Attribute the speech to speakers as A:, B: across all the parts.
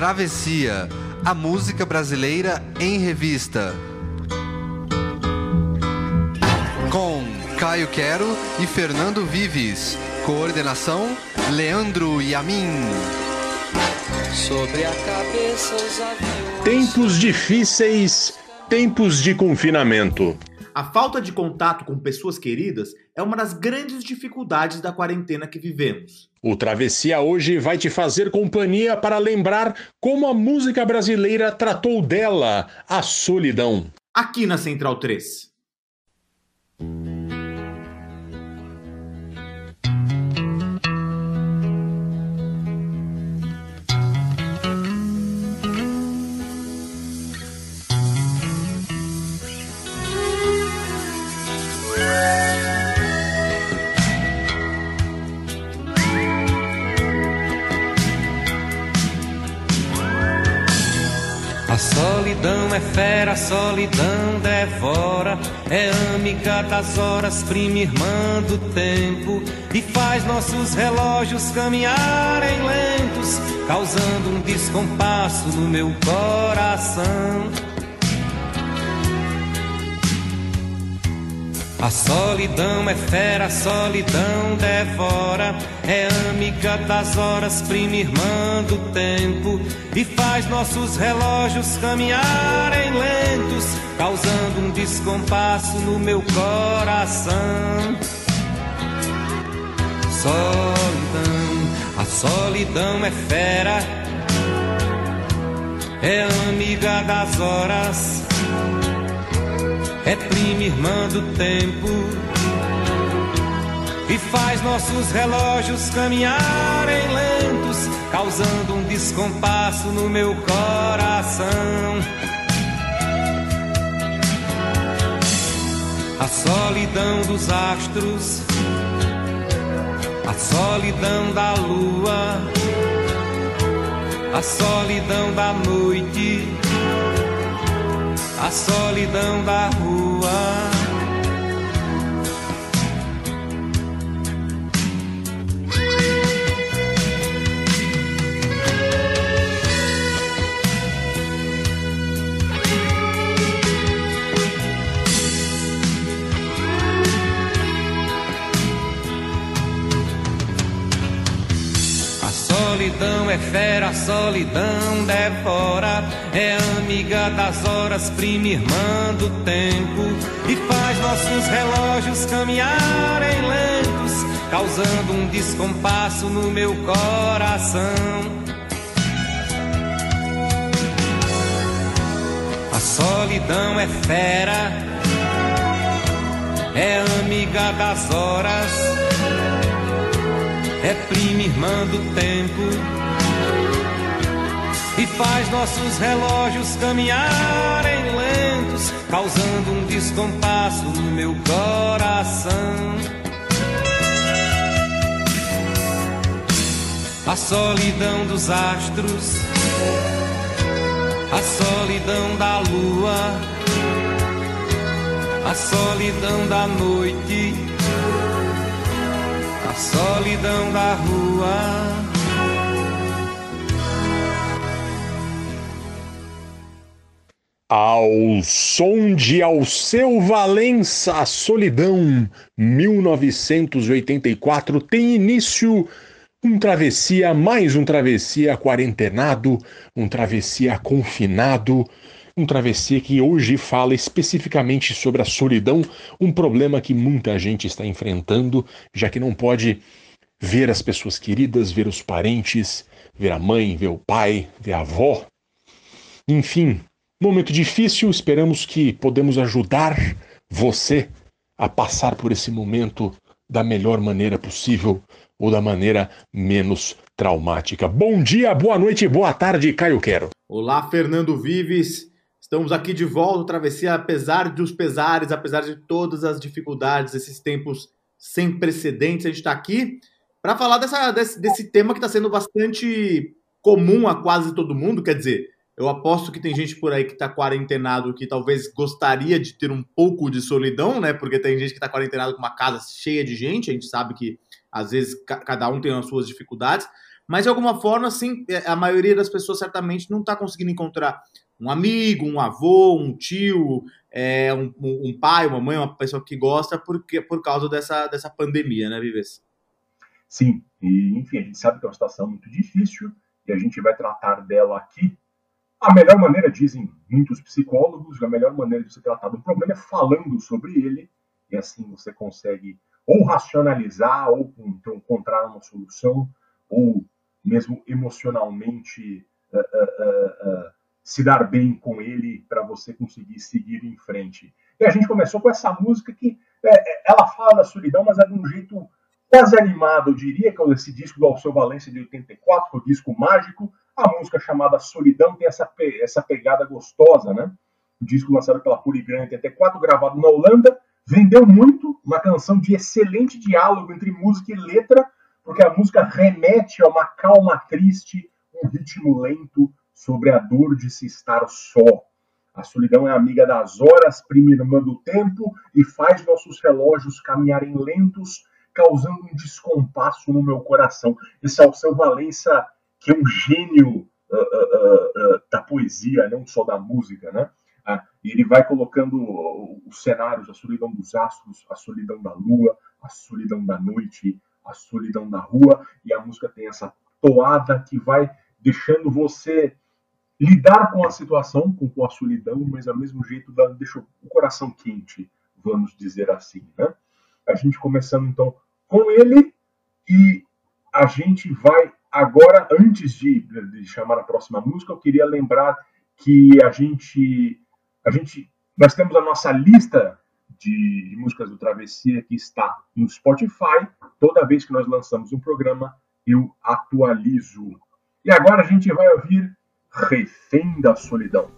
A: Travessia, a música brasileira em revista. Com Caio Quero e Fernando Vives. Coordenação: Leandro Yamin.
B: Sobre a cabeça os aviões.
C: Tempos difíceis, tempos de confinamento.
D: A falta de contato com pessoas queridas é uma das grandes dificuldades da quarentena que vivemos.
C: O Travessia hoje vai te fazer companhia para lembrar como a música brasileira tratou dela, a solidão.
D: Aqui na Central 3.
B: Solidão é fera, solidão devora. É amiga das horas, prima irmã do tempo. E faz nossos relógios caminharem lentos, causando um descompasso no meu coração. A solidão é fera, a solidão devora. É amiga das horas, prima irmã do tempo. E faz nossos relógios caminharem lentos, causando um descompasso no meu coração. Solidão, a solidão é fera. É amiga das horas é prima irmã do tempo e faz nossos relógios caminharem lentos, causando um descompasso no meu coração. A solidão dos astros, a solidão da lua, a solidão da noite a solidão da rua. Solidão é fera, a solidão devora. É amiga das horas, prima irmã do tempo. E faz nossos relógios caminharem lentos, causando um descompasso no meu coração. A solidão é fera, é amiga das horas é prima irmã do tempo e faz nossos relógios caminharem lentos, causando um descompasso no meu coração. A solidão dos astros, a solidão da lua, a solidão da noite solidão da rua.
C: Ao som de Alceu Valença, a solidão, 1984, tem início um travessia, mais um travessia quarentenado, um travessia confinado, um travessia que hoje fala especificamente sobre a solidão, um problema que muita gente está enfrentando, já que não pode ver as pessoas queridas, ver os parentes, ver a mãe, ver o pai, ver a avó. Enfim, momento difícil, esperamos que podemos ajudar você a passar por esse momento da melhor maneira possível ou da maneira menos traumática. Bom dia, boa noite, boa tarde, Caio Quero.
D: Olá, Fernando Vives. Estamos aqui de volta, travessia, apesar dos pesares, apesar de todas as dificuldades, esses tempos sem precedentes, a gente está aqui para falar dessa, desse, desse tema que está sendo bastante comum a quase todo mundo. Quer dizer, eu aposto que tem gente por aí que está quarentenado que talvez gostaria de ter um pouco de solidão, né? Porque tem gente que está quarentenado com uma casa cheia de gente, a gente sabe que às vezes cada um tem as suas dificuldades, mas de alguma forma, assim, é, a maioria das pessoas certamente não está conseguindo encontrar um amigo, um avô, um tio, é, um, um, pai, uma mãe, uma pessoa que gosta porque, por causa dessa, dessa pandemia, né, Vives?
E: Sim, e enfim, a gente sabe que é uma situação muito difícil e a gente vai tratar dela aqui. A melhor maneira, dizem muitos psicólogos, a melhor maneira de se tratar do problema é falando sobre ele, e assim você consegue ou racionalizar, ou então, encontrar uma solução, ou mesmo emocionalmente uh, uh, uh, se dar bem com ele para você conseguir seguir em frente. E a gente começou com essa música que é, ela fala da solidão, mas é de um jeito quase animado, eu diria, que é esse disco do Alceu Valença de 84, o disco mágico. A música chamada Solidão tem essa, essa pegada gostosa, né? O disco lançado pela Polygram em 84, gravado na Holanda, vendeu muito, uma canção de excelente diálogo entre música e letra, porque a música remete a uma calma triste, um ritmo lento sobre a dor de se estar só. A solidão é amiga das horas, prima irmã do tempo e faz nossos relógios caminharem lentos, causando um descompasso no meu coração. Esse é o seu Valença, que é um gênio uh, uh, uh, da poesia, não só da música, né? Ah, ele vai colocando os cenários, a solidão dos astros, a solidão da lua, a solidão da noite, a solidão da rua, e a música tem essa toada que vai deixando você lidar com a situação, com, a solidão, mas ao mesmo jeito dá, deixa o coração quente, vamos dizer assim, né? A gente começando então com ele e a gente vai agora, antes de, de chamar a próxima música, eu queria lembrar que a gente, a gente, nós temos a nossa lista de músicas do Travessia que está no Spotify. Toda vez que nós lançamos um programa, eu atualizo. E agora a gente vai ouvir Refém da Solidão.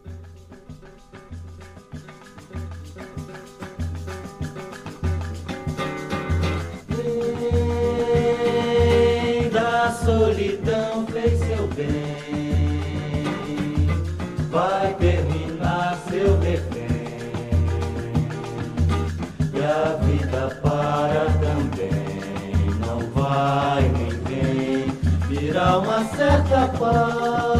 F: solidão fez seu bem, vai terminar seu refém. E a vida para também, não vai nem vem, virá uma certa paz.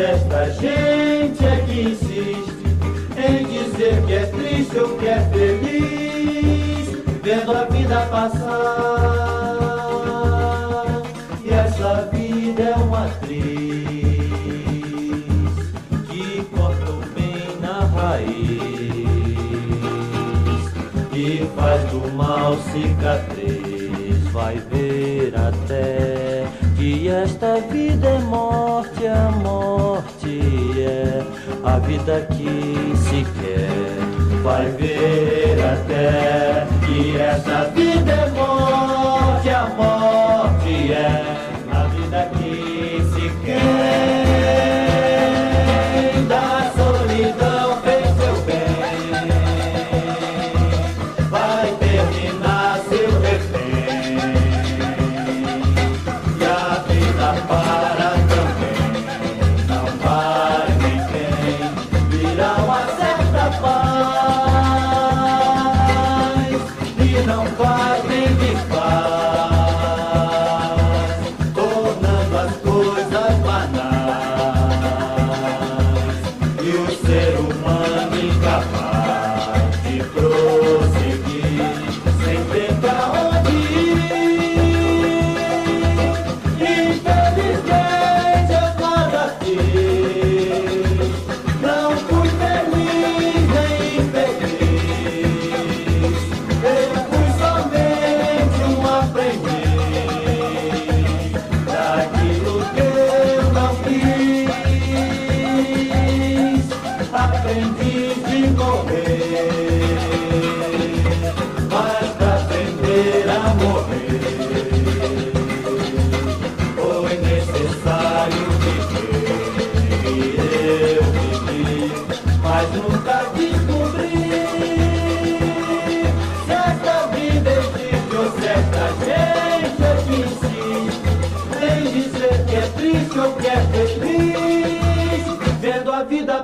F: Esta gente é que insiste em dizer que é triste ou que é feliz, vendo a vida passar. E essa vida é uma atriz que corta o bem na raiz e faz do mal cicatriz. Vai ver até que esta vida é morte, a morte é a vida que se quer. Vai ver até que esta vida é morte, a morte é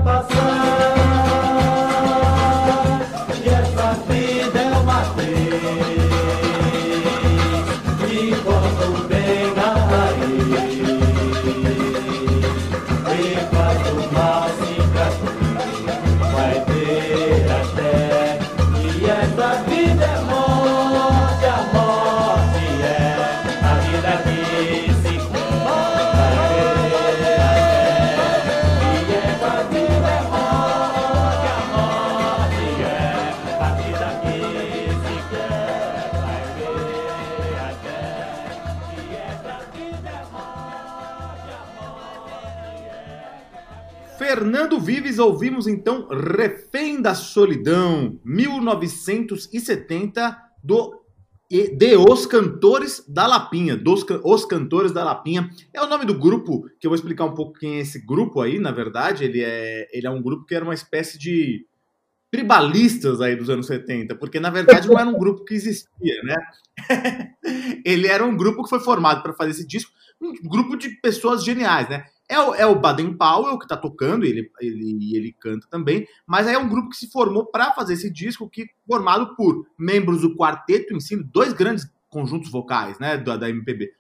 D: Fernando Vives, ouvimos então Refém da Solidão, 1970, do, de Os Cantores da Lapinha. Dos, Os Cantores da Lapinha. É o nome do grupo, que eu vou explicar um pouco quem é esse grupo aí, na verdade. Ele é, ele é um grupo que era uma espécie de tribalistas aí dos anos 70, porque na verdade não era um grupo que existia, né? ele era um grupo que foi formado para fazer esse disco, um grupo de pessoas geniais, né? É o, é o Baden Powell que está tocando, ele, ele, ele canta também, mas aí é um grupo que se formou para fazer esse disco, que formado por membros do quarteto em si, dois grandes conjuntos vocais né, da, da MPB.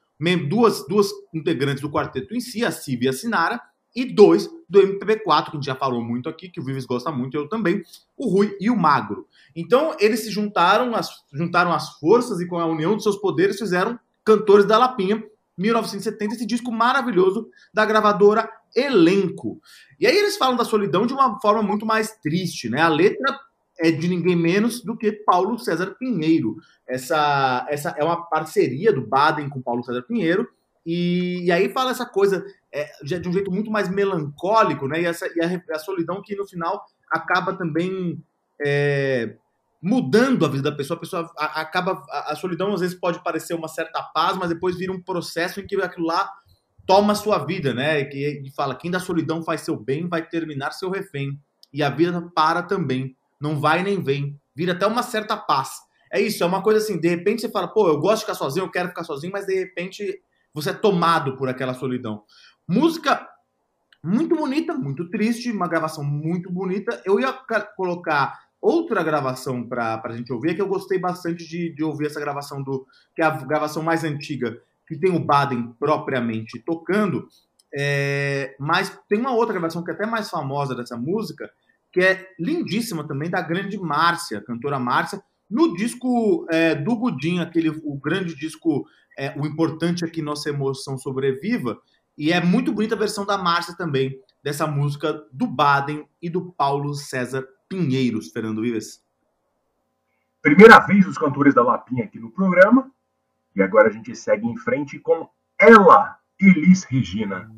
D: Duas, duas integrantes do quarteto em si, a Civi e a Sinara, e dois do MPB4, que a gente já falou muito aqui, que o Vives gosta muito, eu também, o Rui e o Magro. Então, eles se juntaram as, juntaram as forças e com a união dos seus poderes fizeram Cantores da Lapinha, 1970, esse disco maravilhoso da gravadora Elenco. E aí eles falam da solidão de uma forma muito mais triste, né? A letra é de ninguém menos do que Paulo César Pinheiro. Essa, essa é uma parceria do Baden com Paulo César Pinheiro. E, e aí fala essa coisa é, de um jeito muito mais melancólico, né? E, essa, e a, a solidão que no final acaba também é, mudando a vida da pessoa, a pessoa acaba. A, solidão às vezes pode parecer uma certa paz, mas depois vira um processo em que aquilo lá toma a sua vida, né? E fala: quem da solidão faz seu bem vai terminar seu refém. E a vida para também. Não vai nem vem. Vira até uma certa paz. É isso, é uma coisa assim, de repente você fala, pô, eu gosto de ficar sozinho, eu quero ficar sozinho, mas de repente você é tomado por aquela solidão. Música muito bonita, muito triste, uma gravação muito bonita. Eu ia colocar outra gravação para a gente ouvir, é que eu gostei bastante de, de ouvir essa gravação do. que é a gravação mais antiga, que tem o Baden propriamente tocando. É, mas tem uma outra gravação que é até mais famosa dessa música, que é lindíssima também, da grande Márcia, cantora Márcia, no disco é, do Gudim, aquele, o grande disco, é, o importante é que nossa emoção sobreviva, e é muito bonita a versão da Márcia também, dessa música do Baden e do Paulo César Pinheiros, Fernando Vives.
E: Primeira vez os cantores da Lapinha aqui no programa. E agora a gente segue em frente com ela, Elis Regina.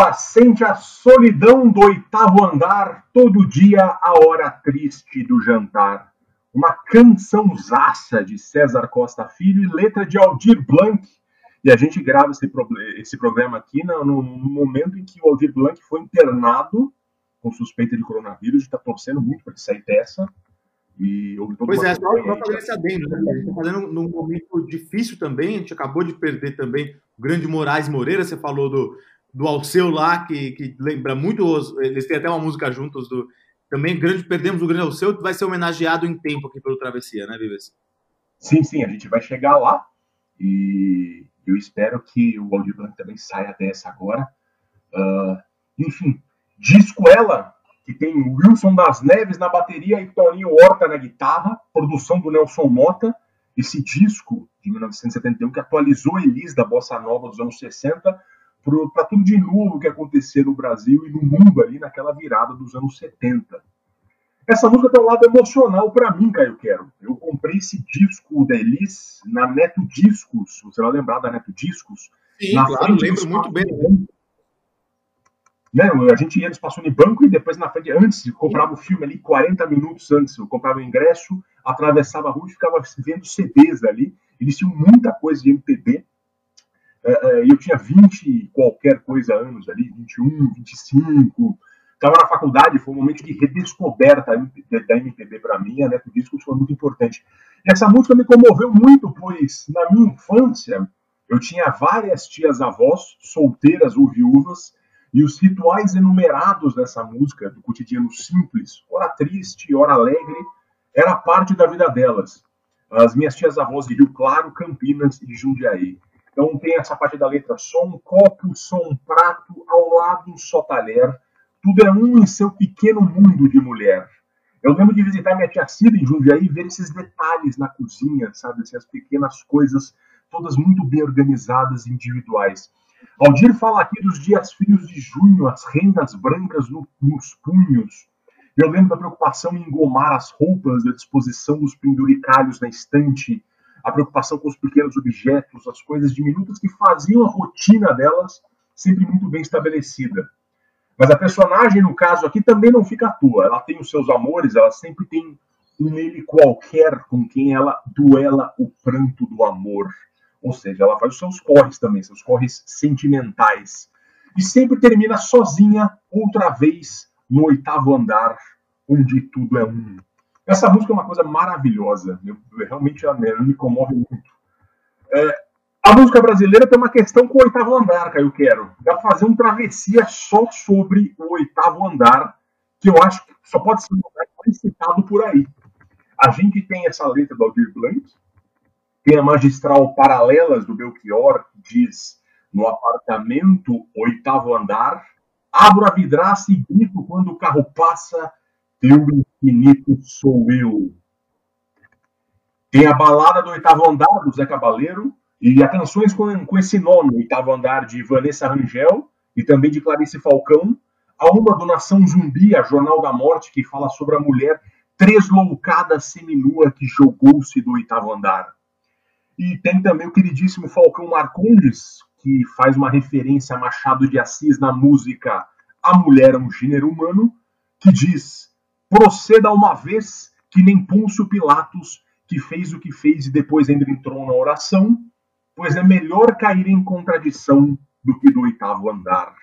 G: Ela
E: sente a solidão do oitavo andar, todo dia a hora triste do jantar. Uma cançãozaça de César Costa Filho e letra de Aldir Blanc. E a gente grava esse, esse programa aqui no, no- momento em que o Aldir Blanc foi internado com suspeita de coronavírus. A gente está torcendo muito para que sair dessa. E
D: Pois é, só,
E: aí
D: fazer esse adendo, né? A gente está fazendo num momento difícil também, a gente acabou de perder também o grande Moraes Moreira, você falou do, do Alceu lá, que, que lembra muito, eles têm até uma música juntos, do, também grande, perdemos o grande Alceu, que vai ser homenageado em tempo aqui pelo Travessia, né, Vives?
E: Sim, sim, a gente vai chegar lá e eu espero que o Aldir Blanc também saia dessa agora. Ah, enfim, disco ela, que tem Wilson das Neves na bateria e Toninho Horta na guitarra, produção do Nelson Mota. Esse disco de 1971 que atualizou Elis da Bossa Nova dos anos 60 para tudo de novo que acontecia no Brasil e no mundo ali naquela virada dos anos 70. Essa música tem um lado emocional para mim, Caio Quero. Eu comprei esse disco da Elis na Neto Discos. Você vai lembrar da Neto Discos?
D: Sim,
E: na
D: claro, lembro muito bem.
E: Né, a gente ia no Espaço Unibanco e depois na frente, antes, comprava o filme ali 40 minutos antes. Eu comprava o ingresso, atravessava a rua e ficava vendo CDs ali. Eles tinham muita coisa de MPB. É, é, eu tinha 20 e qualquer coisa anos ali, 21, 25. Estava na faculdade, foi um momento de redescoberta da MPB para mim. A Neto Discos foi muito importante. E essa música me comoveu muito, pois na minha infância eu tinha várias tias-avós, solteiras ou viúvas, e os rituais enumerados dessa música, do cotidiano simples, ora triste, ora alegre, era parte da vida delas. As minhas tias-avós de Rio Claro, Campinas e Jundiaí. Então tem essa parte da letra, só um copo, só um prato, ao lado só talher, tudo é um em seu pequeno mundo de mulher. Eu lembro de visitar minha tia Cida em Jundiaí e ver esses detalhes na cozinha, sabe? Assim, as pequenas coisas, todas muito bem organizadas individuais. Aldir fala aqui dos dias frios de junho, as rendas brancas no, nos punhos. Eu lembro da preocupação em engomar as roupas, da disposição dos penduricalhos na estante, a preocupação com os pequenos objetos, as coisas diminutas que faziam a rotina delas sempre muito bem estabelecida. Mas a personagem, no caso aqui, também não fica à toa. Ela tem os seus amores, ela sempre tem um ele qualquer com quem ela duela o pranto do amor. Ou seja, ela faz os seus corres também, seus corres sentimentais. E sempre termina sozinha, outra vez, no oitavo andar, onde tudo é um. Essa música é uma coisa maravilhosa. Eu, realmente ela, me comove muito. É, a música brasileira tem uma questão com o oitavo andar, Caio Quero. Dá pra fazer um travessia só sobre o oitavo andar, que eu acho que só pode ser um lugar citado por aí. A gente tem essa letra do Aldir Blanc, tem a magistral Paralelas do Belchior, que diz no apartamento, oitavo andar, abro a vidraça e grito quando o carro passa, teu infinito sou eu. Tem a balada do oitavo andar, do Zé Cabaleiro, e há canções com, com esse nome, oitavo andar, de Vanessa Rangel e também de Clarice Falcão. Há uma do Nação Zumbi, a Jornal da Morte, que fala sobre a mulher tresloucada seminua que jogou-se do oitavo andar. E tem também o queridíssimo Falcão Marcondes, que faz uma referência a Machado de Assis na música A Mulher é um Gênero Humano, que diz: proceda uma vez que nem Pôncio Pilatos, que fez o que fez e depois ainda entrou na oração, pois é melhor cair em contradição do que do oitavo andar.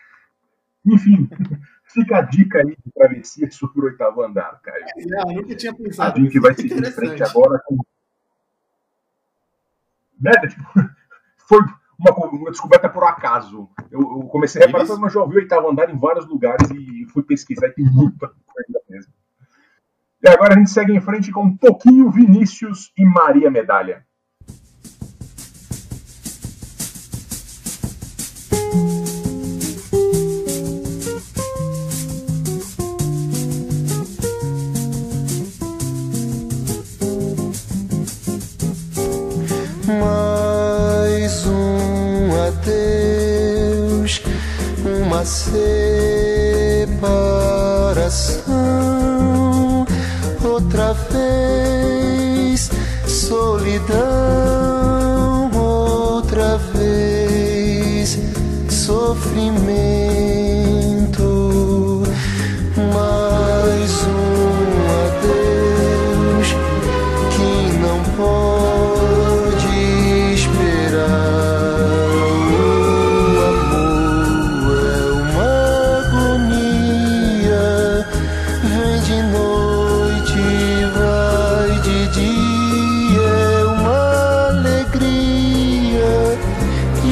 E: Enfim, fica a dica aí de travessia sobre o oitavo andar, Caio.
D: Não, nunca tinha pensado.
E: A gente vai seguir em frente agora com. Né? Tipo, foi uma, uma, descoberta por acaso. Eu, eu comecei a reparar, mas já ouvi o oitavo andar em vários lugares e fui pesquisar e tem muita coisa mesmo. E agora a gente segue em frente com um pouquinho Vinícius e Maria Medalha.
H: Mais um adeus, uma separação,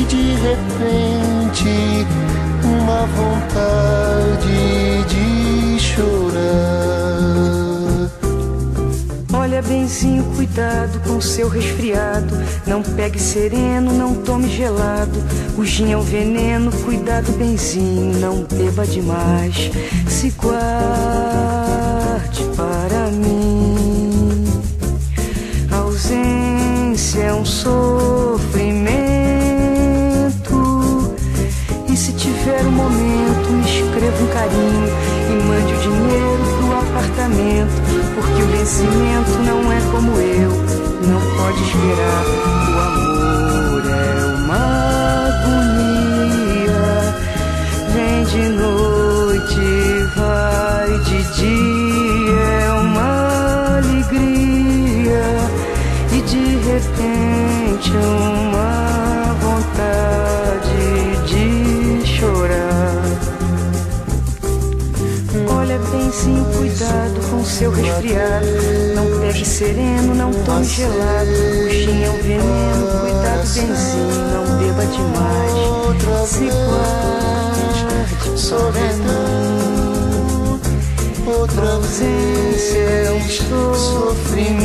H: e de repente uma vontade de chorar.
I: Olha, benzinho, cuidado com seu resfriado. Não pegue sereno, não tome gelado. O gin é um veneno, cuidado, benzinho, não beba demais. Se guarde para mim. A ausência é um sofrimento. Tiver um momento, me escreva um carinho e mande o dinheiro pro apartamento. Porque o vencimento não é como eu, não pode esperar. O amor é uma agonia, vem de noite, vai de dia, é uma alegria e de repente uma Cuidado com seu resfriado. Não pegue sereno, não tome gelado. O gin é um veneno, cuidado benzinho, não beba demais. Se guarde, solidão. Outra ausência é um sofrimento.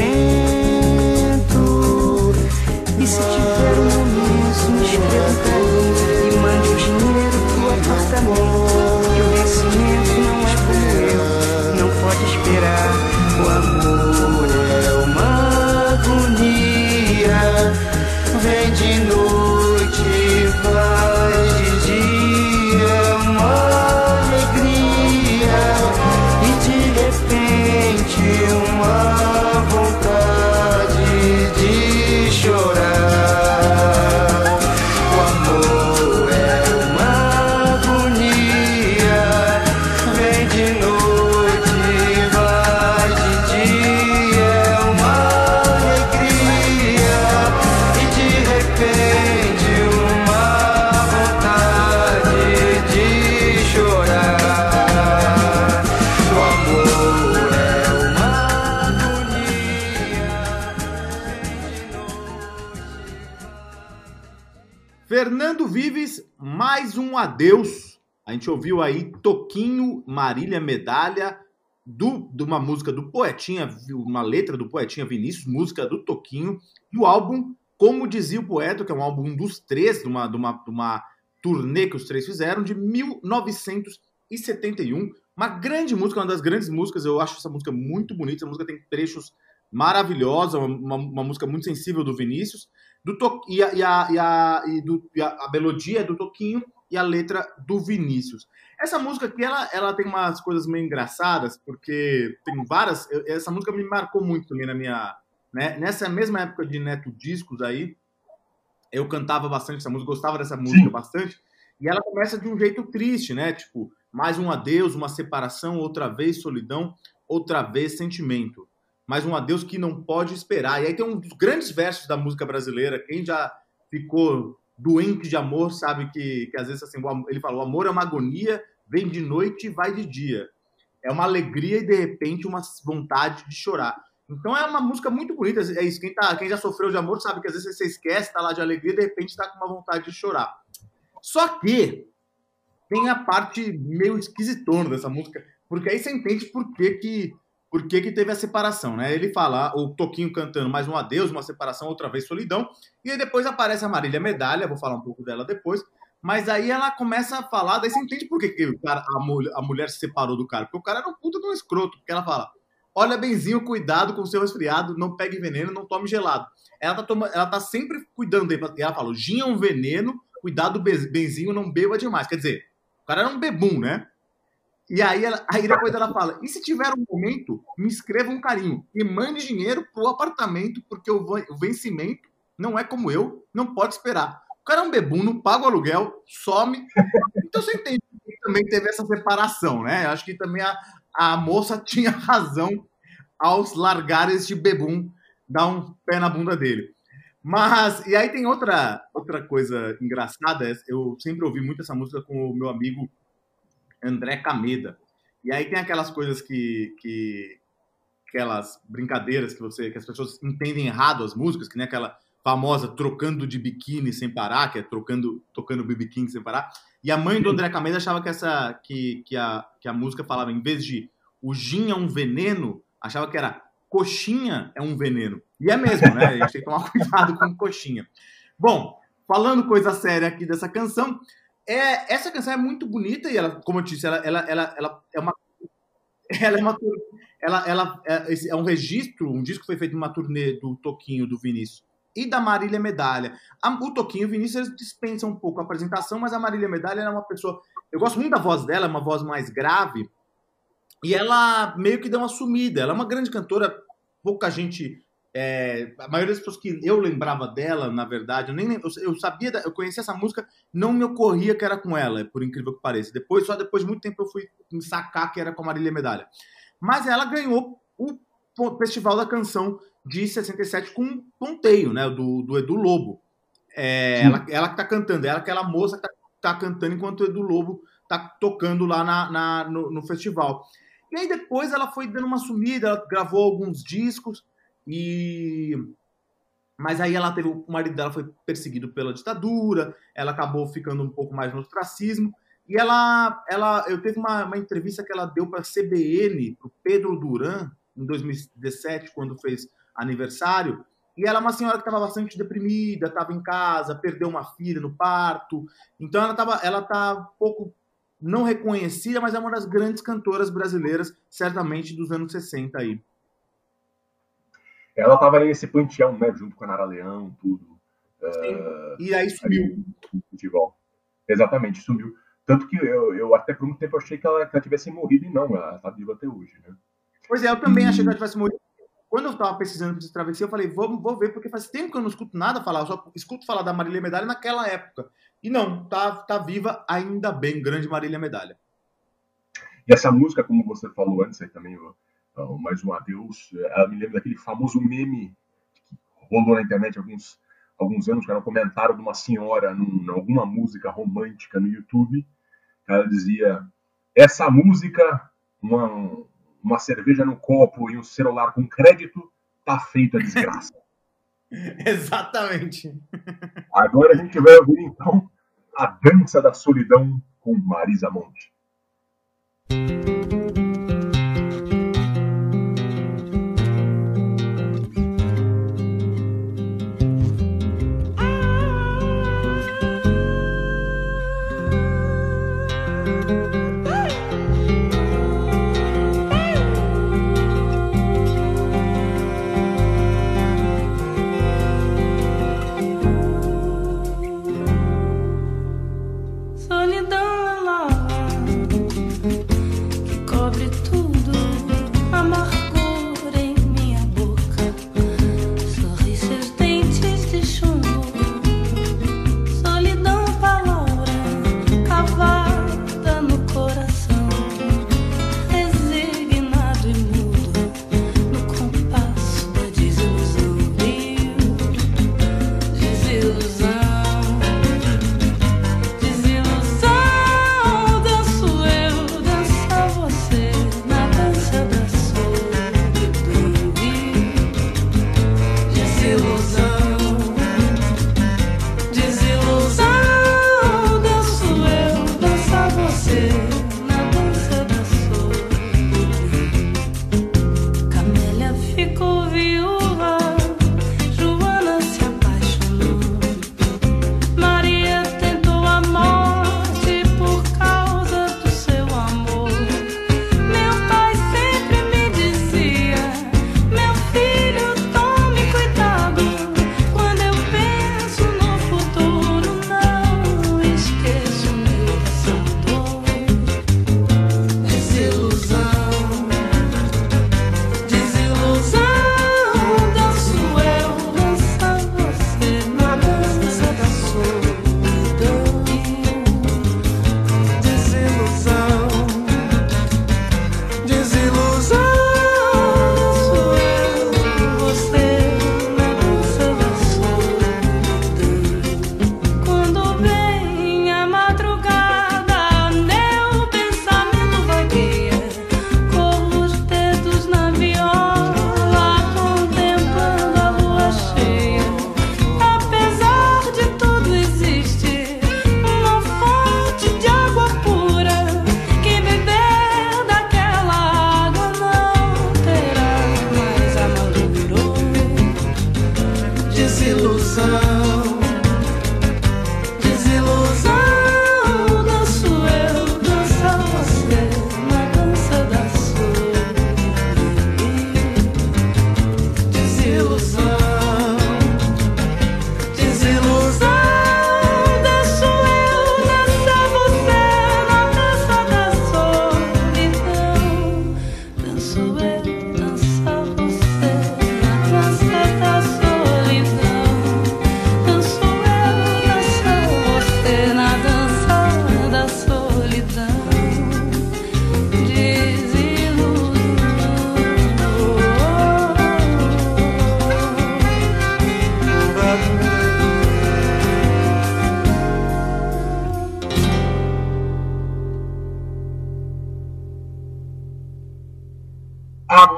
I: E se tiver um momento, me escreva um carinho e mande o dinheiro pro apartamento. Esperar. O amor
D: adeus. A gente ouviu aí Toquinho, Marília Medalha, do, de uma música do Poetinha, uma letra do Poetinha Vinícius, música do Toquinho, e o álbum Como Dizia o Poeta, que é um álbum dos três, de uma, de uma, de uma turnê que os três fizeram, de 1971. Uma grande música, uma das grandes músicas, eu acho essa música muito bonita, essa música tem trechos maravilhosa, uma, uma música muito sensível do Vinícius, do e, a, e, a, e, a, e do, e a, a melodia é do Toquinho e a letra do Vinícius. Essa música aqui, ela, ela tem umas coisas meio engraçadas, porque tem várias. eu- essa música me marcou muito também na minha. Né? Nessa mesma época de Neto Discos aí, eu cantava bastante essa música, gostava dessa música
E: Sim.
D: bastante. E ela começa de um jeito triste, né? Tipo, mais um adeus, uma separação, outra vez solidão, outra vez sentimento. Mais um adeus que não pode esperar. E aí tem um dos grandes versos da música brasileira. Quem já ficou doente de amor sabe que, que às vezes assim, ele fala: o amor é uma agonia, vem de noite e vai de dia. É uma alegria e de repente uma vontade de chorar. Então é uma música muito bonita. É isso. Quem, tá, quem já sofreu de amor sabe que às vezes você esquece, tá lá de alegria e de repente tá com uma vontade de chorar. Só que tem a parte meio esquisitona dessa música, porque aí você entende por que que, por que, que teve a separação, né? Ele fala, o Toquinho cantando mais um adeus, uma separação, outra vez solidão, e aí depois aparece a Marília Medalha, vou falar um pouco dela depois, mas aí ela começa a falar, daí você entende por que, que cara, a, mulher, a mulher se separou do cara, porque o cara era um puta de um escroto, porque ela fala, olha benzinho, cuidado com o seu resfriado, não pegue veneno, não tome gelado. Ela tá, ela tá sempre cuidando dele, ela fala, gin é um veneno, cuidado Be- benzinho, não beba demais, quer dizer, o cara era um bebum, né? E aí, ela, aí depois ela fala: e se tiver um momento, me escreva um carinho e mande dinheiro pro apartamento, porque o, vencimento não é como eu, não pode esperar. O cara é um bebum, não paga o aluguel, some. Então você entende que também teve essa separação, né? Acho que também a, a moça tinha razão aos largar este bebum, dar um pé na bunda dele. Mas, e aí tem outra, outra coisa engraçada, eu sempre ouvi muito essa música com o meu amigo André Cameda. E aí tem aquelas coisas que, que aquelas brincadeiras que você que as pessoas entendem errado as músicas, que nem aquela famosa trocando de biquíni sem parar, que é trocando tocando BB King sem parar. E a mãe do André Cameda achava que essa que, que, a, que a música falava em vez de o gin é um veneno, achava que era coxinha é um veneno. E é mesmo, né? A gente tem que tomar cuidado com coxinha. Bom, falando coisa séria aqui dessa canção, é, essa canção é muito bonita e ela, como eu disse, ela, ela, ela, ela é uma ela é uma ela, ela é, é um registro, um disco que foi feito numa turnê do Toquinho, do Vinícius e da Marília Medalha. A- o Toquinho e o Vinícius dispensam um pouco a apresentação, mas a Marília Medalha é uma pessoa. Eu gosto muito da voz dela, é uma voz mais grave. E ela meio que deu uma sumida. Ela é uma grande cantora, pouca gente. É, a maioria das pessoas que eu lembrava dela, na verdade, eu nem lem- eu, sabia, eu conhecia essa música, não me ocorria que era com ela, por incrível que pareça. Depois, só depois de muito tempo, eu fui me sacar que era com a Marília Medalha. Mas ela ganhou o Festival da Canção de 67 com um ponteio, né? Do, do Edu Lobo. É, ela, ela que tá cantando, ela é aquela moça que tá, tá cantando enquanto o Edu Lobo tá tocando lá na, na- no, no festival. E aí depois ela foi dando uma sumida, ela gravou alguns discos e mas aí ela teve o marido dela foi perseguido pela ditadura, ela acabou ficando um pouco mais no ostracismo. E ela ela eu teve uma, uma entrevista que ela deu para a CBN, pro Pedro Duran em 2017 quando fez aniversário. E ela é uma senhora que estava bastante deprimida, estava em casa, perdeu uma filha no parto, então ela tava ela tá um pouco não reconhecida, mas é uma das grandes cantoras brasileiras, certamente dos anos 60 aí.
E: Ela tava ali nesse panteão, né? Junto com a Nara Leão, tudo.
D: E aí sumiu.
E: futebol. Exatamente, sumiu. Tanto que eu, eu até por muito tempo achei que ela, que ela tivesse morrido e não, ela tá viva até hoje, né?
D: Pois é, eu também achei que ela tivesse morrido. Quando eu tava pesquisando esse travessia, eu falei, vou, vou ver, porque faz tempo que eu não escuto nada falar, eu só escuto falar da Marília Medalha naquela época. E não, tá, tá viva, ainda bem, grande Marília Medalha.
E: E essa música, como você falou antes aí também, ó, mais um adeus, ela me lembra daquele famoso meme que rolou na internet alguns, alguns anos, que era um comentário de uma senhora em alguma música romântica no YouTube, ela dizia, essa música, uma, uma cerveja no copo e um celular com crédito, tá feita a desgraça.
D: Exatamente.
E: Agora a gente vai ouvir então a Dança da Solidão com Marisa Monte.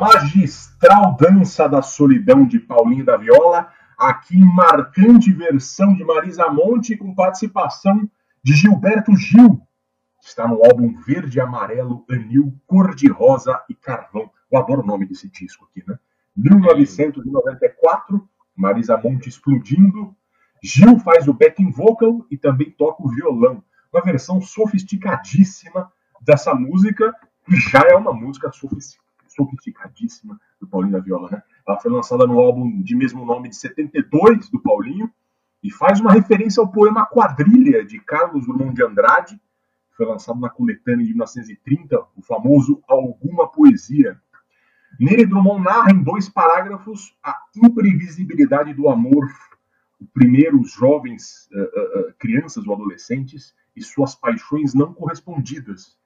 E: Magistral dança da solidão de Paulinho da Viola, aqui em marcante versão de Marisa Monte com participação de Gilberto Gil, que está no álbum Verde e Amarelo, Anil, Cor de Rosa e Carvão. Eu adoro o nome desse disco aqui, né? 1994, Marisa Monte explodindo. Gil faz o backing vocal e também toca o violão. Uma versão sofisticadíssima dessa música, que já é uma música sofisticadíssima do Paulinho da Viola, né? Ela foi lançada no álbum de mesmo nome de 72 do Paulinho e faz uma referência ao poema Quadrilha de Carlos Drummond de Andrade, que foi lançado na coletânea de 1930, o famoso Alguma Poesia. Nele, Drummond narra em dois parágrafos a imprevisibilidade do amor. O primeiro, os jovens, uh, uh, crianças ou adolescentes, e suas paixões não correspondidas.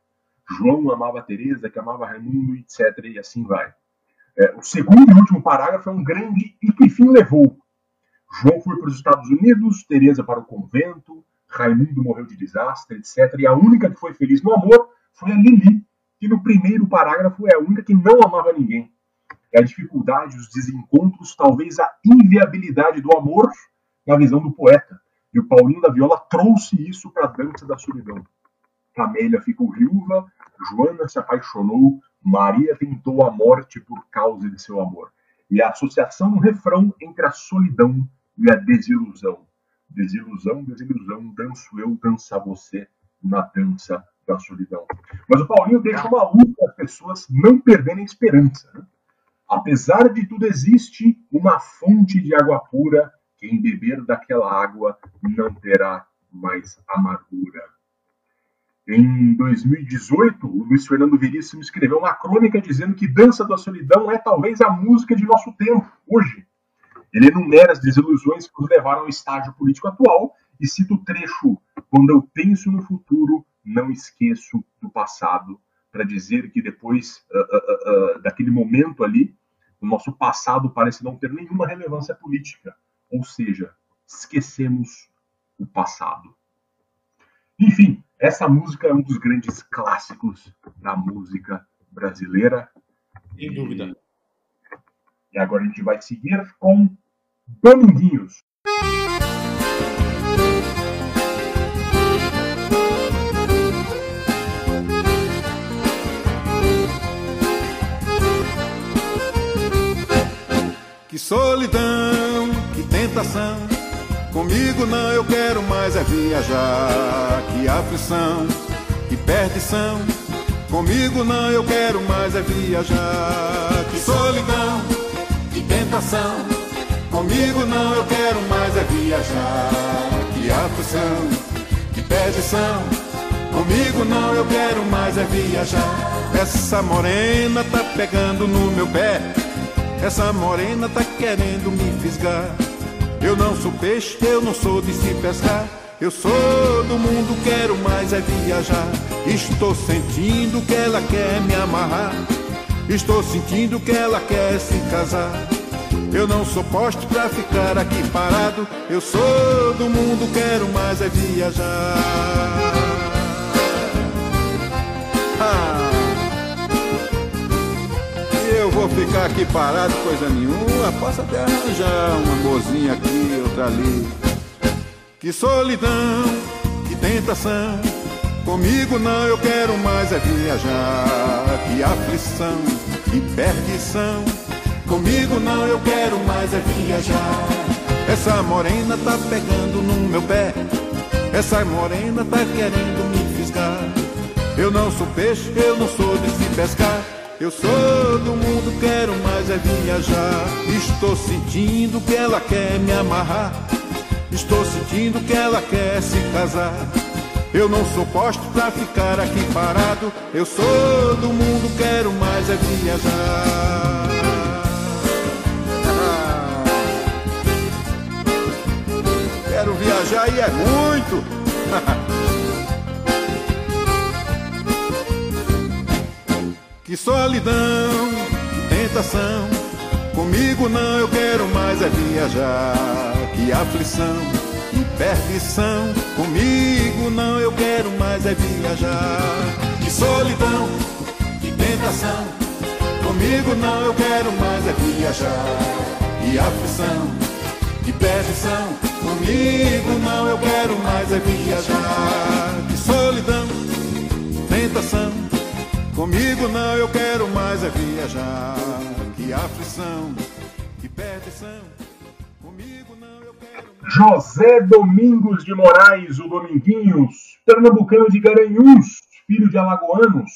E: João amava Teresa, que amava Raimundo, etc. E assim vai. É, o segundo e último parágrafo é um grande e que fim levou. João foi para os Estados Unidos, Teresa para o convento, Raimundo morreu de desastre, etc. E a única que foi feliz no amor foi a Lili, que no primeiro parágrafo é a única que não amava ninguém. É a dificuldade, os desencontros, talvez a inviabilidade do amor na visão do poeta. E o Paulinho da Viola trouxe isso para a dança da solidão. Camélia ficou viúva, Joana se apaixonou, Maria tentou a morte por causa de seu amor. E a associação no refrão entre a solidão e a desilusão. Desilusão, desilusão, danço eu, dança você na dança da solidão. Mas o Paulinho deixa uma luz para as pessoas não perderem a esperança. Né? Apesar de tudo, existe uma fonte de água pura. Quem beber daquela água não terá mais amargura. Em 2018, o Luiz Fernando Veríssimo escreveu uma crônica dizendo que Dança da Solidão é talvez a música de nosso tempo, hoje. Ele enumera as desilusões que nos levaram ao estágio político atual e cita o trecho: Quando eu penso no futuro, não esqueço do passado, para dizer que depois uh, uh, uh, daquele momento ali, o nosso passado parece não ter nenhuma relevância política. Ou seja, esquecemos o passado. Enfim, essa música é um dos grandes clássicos da música brasileira.
D: Sem dúvida.
E: E agora a gente vai seguir com Dominguinhos.
J: Que solidão, que tentação. Comigo não, eu quero mais é viajar. Que aflição, que perdição. Comigo não, eu quero mais é viajar. Que solidão, que tentação. Comigo não, eu quero mais é viajar. Que aflição, que perdição. Comigo não, eu quero mais é viajar. Essa morena tá pegando no meu pé. Essa morena tá querendo me fisgar. Eu não sou peixe, eu não sou de se pescar. Eu sou do mundo, quero mais é viajar. Estou sentindo que ela quer me amarrar. Estou sentindo que ela quer se casar. Eu não sou poste pra ficar aqui parado. Eu sou do mundo, quero mais é viajar. Ah. Eu vou ficar aqui parado, coisa nenhuma. Posso até arranjar uma mozinha aqui, outra ali. Que solidão, que tentação. Comigo não, eu quero mais é viajar. Que aflição, que perdição. Comigo não, eu quero mais é viajar. Essa morena tá pegando no meu pé. Essa morena tá querendo me fisgar. Eu não sou peixe, eu não sou de se pescar. Eu sou do mundo, quero mais é viajar. Estou sentindo que ela quer me amarrar. Estou sentindo que ela quer se casar. Eu não sou poste pra ficar aqui parado. Eu sou do mundo, quero mais é viajar. Quero viajar e é muito. Que solidão, que tentação. Comigo não, eu quero mais é viajar. Que aflição, que perdição. Comigo não, eu quero mais é viajar. Que solidão, que tentação. Comigo não, eu quero mais é viajar. E aflição, e perdição. Comigo não, eu quero mais é viajar. Que solidão, tentação. Comigo não, eu quero mais é viajar. Que aflição, que perdição. Comigo não, eu quero
E: José Domingos de Moraes, o Dominguinhos, pernambucano de Garanhuns, filho de alagoanos.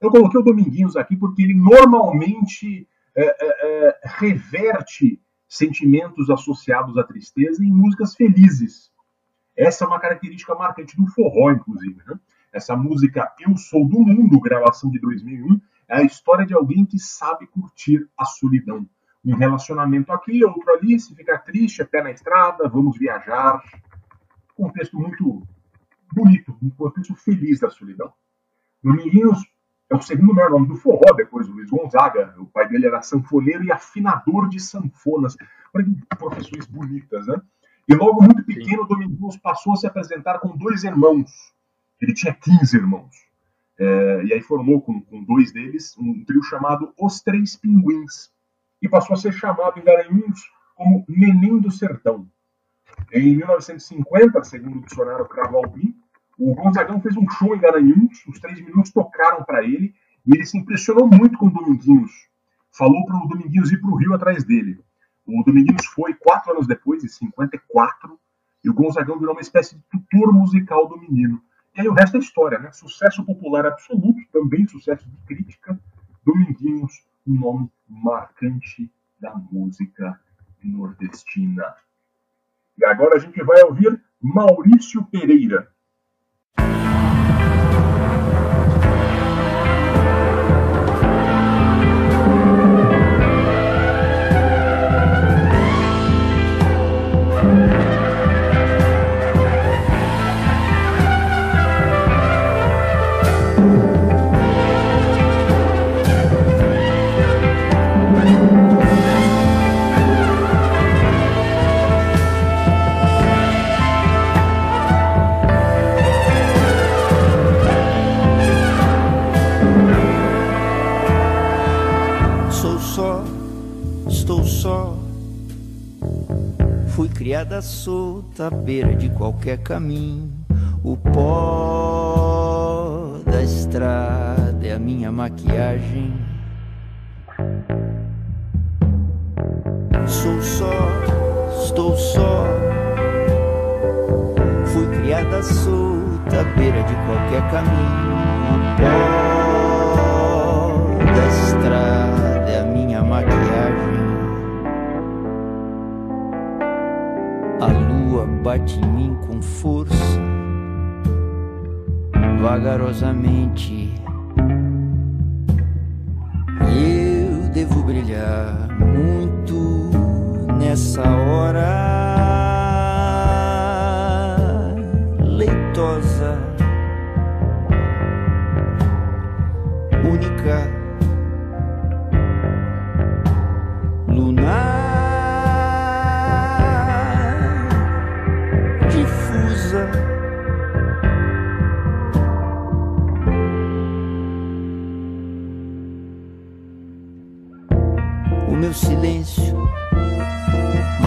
E: Eu coloquei o Dominguinhos aqui porque ele normalmente é, é, é, reverte sentimentos associados à tristeza em músicas felizes. Essa é uma característica marcante do forró, inclusive. Né? Essa música Eu Sou do Mundo, gravação de 2001, é a história de alguém que sabe curtir a solidão. Um relacionamento aqui, outro ali, se ficar triste, é pé na estrada, vamos viajar. Um texto muito bonito, um contexto feliz da solidão. Dominguinhos é o segundo maior nome do forró, depois do Luiz Gonzaga. O pai dele era sanfoneiro e afinador de sanfonas. Olha que profissões bonitas, né? E logo muito pequeno, o Dominguinhos passou a se apresentar com dois irmãos. Ele tinha 15 irmãos. É, e aí formou com, com dois deles um trio chamado Os Três Pinguins. E passou a ser chamado em Garanhuns como Neném do Sertão. Em 1950, segundo o dicionário Cravo Albim, o Gonzagão fez um show em Garanhuns, os três minutos tocaram para ele, e ele se impressionou muito com o Dominguinhos. Falou para o Dominguinhos ir para o Rio atrás dele. O Dominguinhos foi quatro anos depois, em 54, e o Gonzagão virou uma espécie de tutor musical do menino. E aí o resto é história, né? Sucesso popular absoluto, também sucesso de crítica. Dominguinhos, um nome marcante da música nordestina. E agora a gente vai ouvir Maurício Pereira.
K: Fui criada solta à beira de qualquer caminho. O pó da estrada é a minha maquiagem. Sou só, estou só. Fui criada solta à beira de qualquer caminho. O pó da estrada bate em mim com força, vagarosamente. Eu devo brilhar muito nessa hora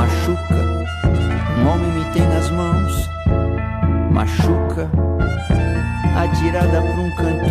K: machuca. Um homem me tem nas mãos, machuca, atirada pra um canto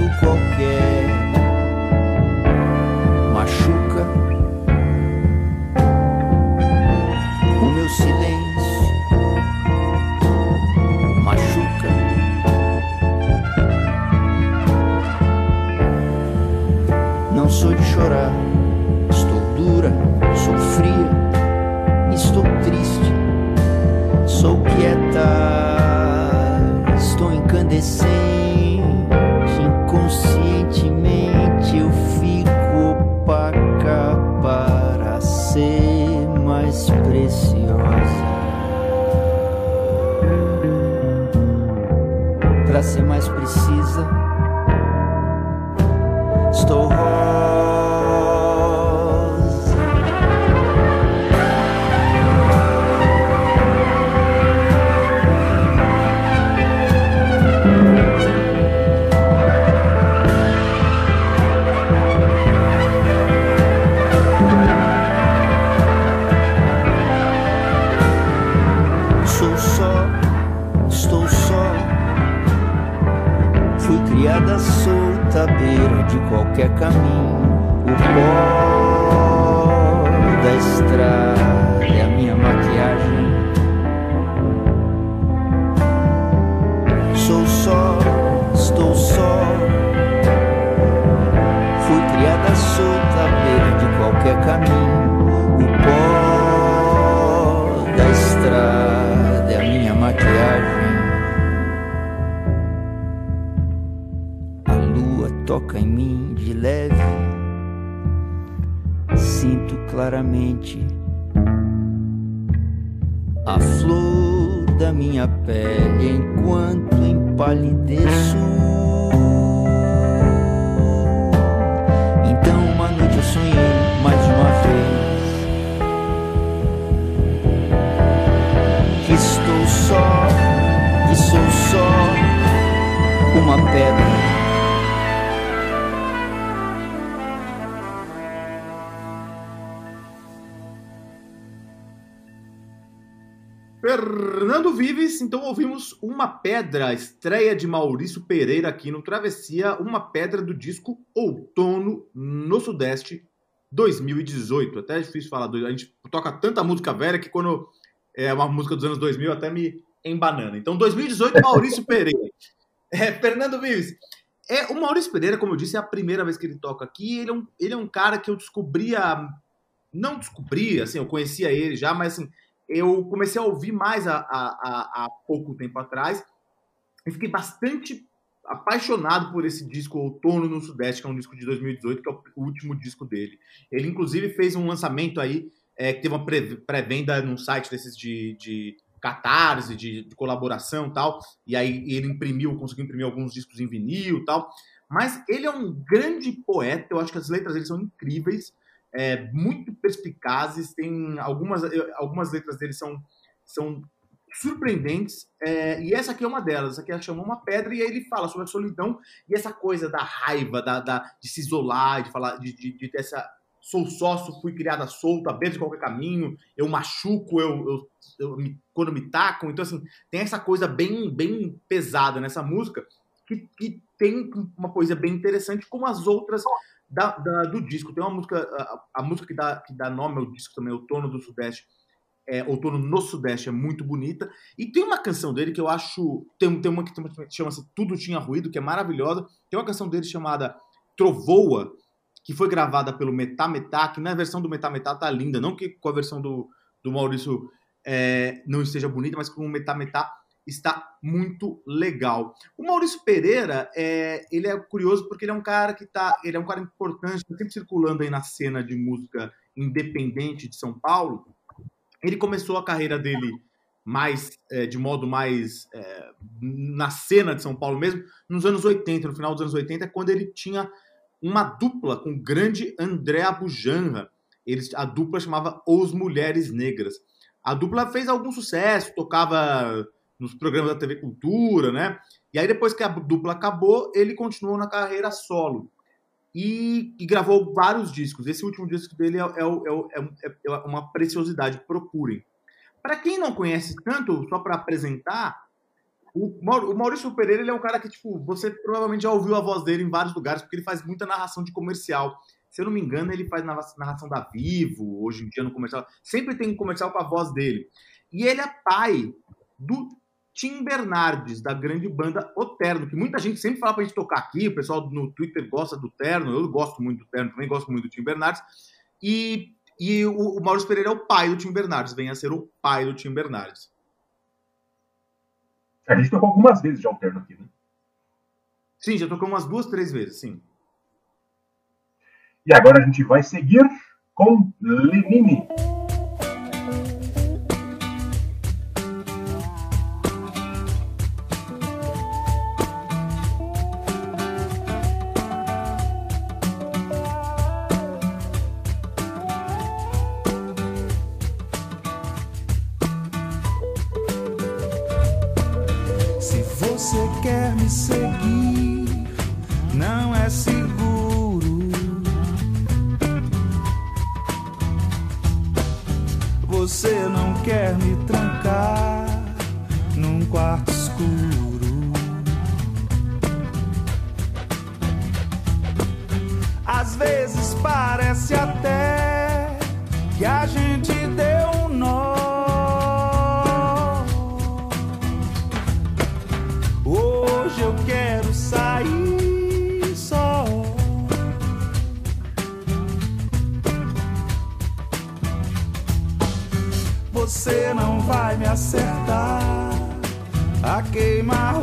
D: Vives, então ouvimos Uma Pedra, estreia de Maurício Pereira aqui no Travessia, Uma Pedra do disco Outono no Sudeste 2018. Até é difícil falar, a gente toca tanta música velha que quando é uma música dos anos 2000 até me embanana. Então 2018, Maurício Pereira. É, Fernando Vives, é, o Maurício Pereira, como eu disse, é a primeira vez que ele toca aqui. Ele é um, ele é um cara que eu descobria. Não descobri, assim, eu conhecia ele já, mas assim, eu comecei a ouvir mais há, há- há- pouco tempo atrás. E fiquei bastante apaixonado por esse disco Outono no Sudeste, que é um disco de 2018, que é o último disco dele. Ele, inclusive, fez um lançamento aí, é, que teve uma pré- pré-venda num site desses de, de catarse, de, de colaboração tal. E aí ele imprimiu, conseguiu imprimir alguns discos em vinil tal. Mas ele é um grande poeta, eu acho que as letras dele são incríveis, é, muito perspicazes, tem algumas, algumas letras dele são, são surpreendentes, é, e essa aqui é uma delas, essa aqui ela chama Uma Pedra, e aí ele fala sobre a solidão e essa coisa da raiva, da, da- de se isolar, de falar, de, de, de ter essa. Sou sócio, fui criada solta, beijo de qualquer caminho, eu machuco, eu, eu, eu me- quando me tacam. Então, assim, tem essa coisa bem, bem pesada nessa música, que, que tem uma coisa bem interessante, como as outras da- da- do disco. Tem uma música, a, a música que dá, que dá nome ao disco também, Outono do Sudeste, é, Outono no Sudeste, é muito bonita. E tem uma canção dele que eu acho. Tem, tem uma que chama-se Tudo Tinha Ruído, que é maravilhosa. Tem uma canção dele chamada Trovoa, que foi gravada pelo Metá Metá, que na versão do Metá Metá tá linda. Não que com a versão do, do Maurício é, não esteja bonita, mas com o Metá Metá está muito legal. O Maurício Pereira, é, ele é curioso porque ele é um cara que tá, ele é um cara importante, tá sempre circulando aí na cena de música independente de São Paulo. Ele começou a carreira dele mais é, de modo mais é, na cena de São Paulo mesmo, nos anos 80, no final dos anos 80, quando ele tinha uma dupla com o grande André Abujanra. Eles, a dupla chamava Os Mulheres Negras. A dupla fez algum sucesso, tocava nos programas da TV Cultura, né? E aí, depois que a dupla acabou, ele continuou na carreira solo. E, e gravou vários discos. Esse último disco dele é, é, é, é uma preciosidade, procurem. Para quem não conhece tanto, só para apresentar, o Maurício Pereira ele é um cara que, tipo, você provavelmente já ouviu a voz dele em vários lugares, porque ele faz muita narração de comercial. Se eu não me engano, ele faz narração da Vivo, hoje em dia no comercial. Sempre tem um comercial com a voz dele. E ele é pai do Tim Bernardes, da grande banda O Terno, que muita gente sempre fala pra gente tocar aqui, o pessoal no Twitter gosta do Terno, eu gosto muito do Terno, também gosto muito do Tim Bernardes. E, e o, o Maurício Pereira é o pai do Tim Bernardes, vem a ser o pai do Tim Bernardes.
E: A gente tocou algumas vezes já o terno aqui, né?
D: Sim, já tocou umas duas, três vezes, sim.
E: E agora a gente vai seguir com Lenine.
L: Você não vai me acertar. A queimar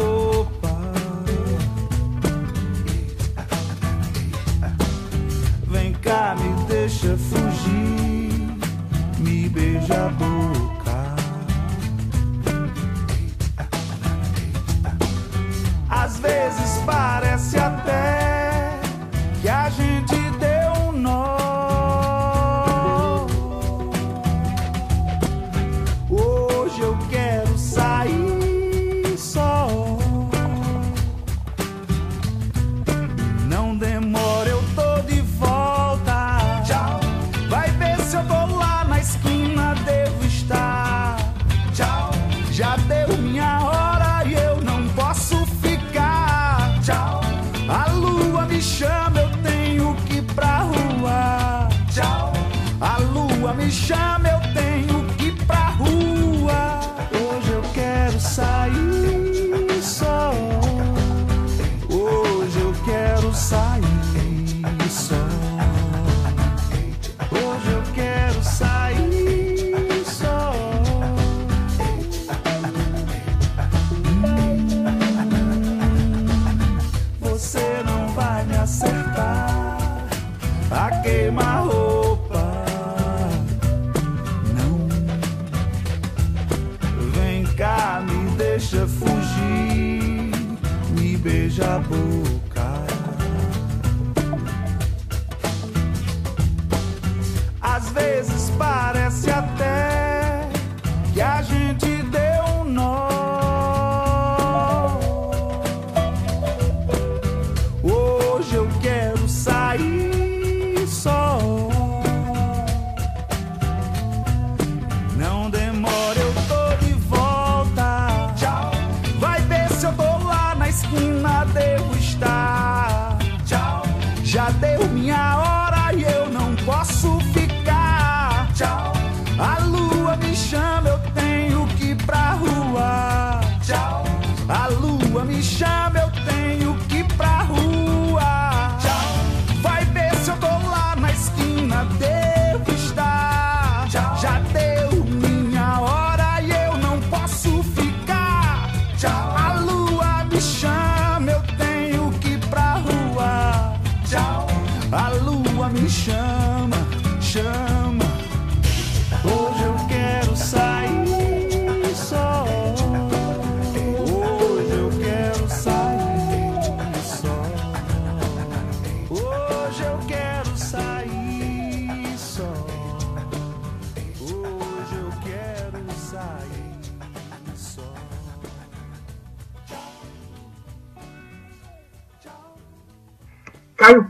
L: esquina, devo estar. Tchau. Já deu minha hora